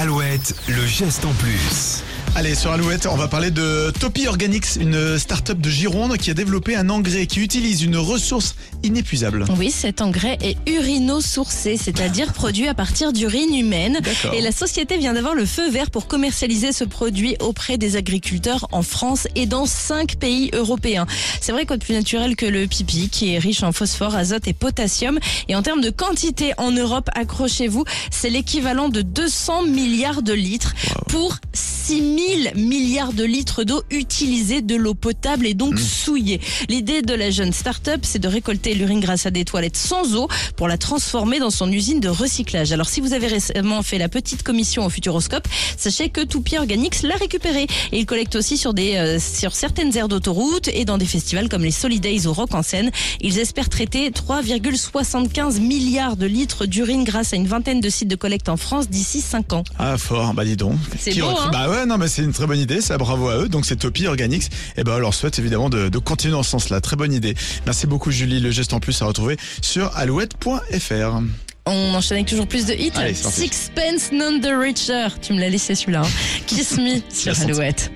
Alouette, le geste en plus. Allez, sur Alouette, on va parler de Topi Organics, une start-up de Gironde qui a développé un engrais qui utilise une ressource inépuisable. Oui, cet engrais est urino-sourcé, c'est-à-dire produit à partir d'urine humaine. D'accord. Et la société vient d'avoir le feu vert pour commercialiser ce produit auprès des agriculteurs en France et dans cinq pays européens. C'est vrai quoi de plus naturel que le pipi, qui est riche en phosphore, azote et potassium. Et en termes de quantité en Europe, accrochez-vous, c'est l'équivalent de 200 milliards de litres pour 6 000 milliards de litres d'eau utilisée de l'eau potable et donc souillée. L'idée de la jeune start-up, c'est de récolter l'urine grâce à des toilettes sans eau pour la transformer dans son usine de recyclage. Alors si vous avez récemment fait la petite commission au Futuroscope, sachez que Toupie Organics l'a récupéré. Et il collecte aussi sur des euh, sur certaines aires d'autoroute et dans des festivals comme les Solidays au Rock en Seine. Ils espèrent traiter 3,75 milliards de litres d'urine grâce à une vingtaine de sites de collecte en France d'ici 5 ans. Ah, fort, bah dis donc. C'est beau, hein Bah ouais, non, mais c'est une très bonne idée, ça, bravo à eux. Donc c'est Topi Organics. Et ben, on leur souhaite évidemment de, de continuer dans ce sens-là. Très bonne idée. Merci beaucoup, Julie. Le geste en plus à retrouver sur alouette.fr. On enchaîne avec toujours plus de hits. Allez. Sixpence None the Richer. Tu me l'as laissé celui-là. hein. Kiss Me sur. Alouette.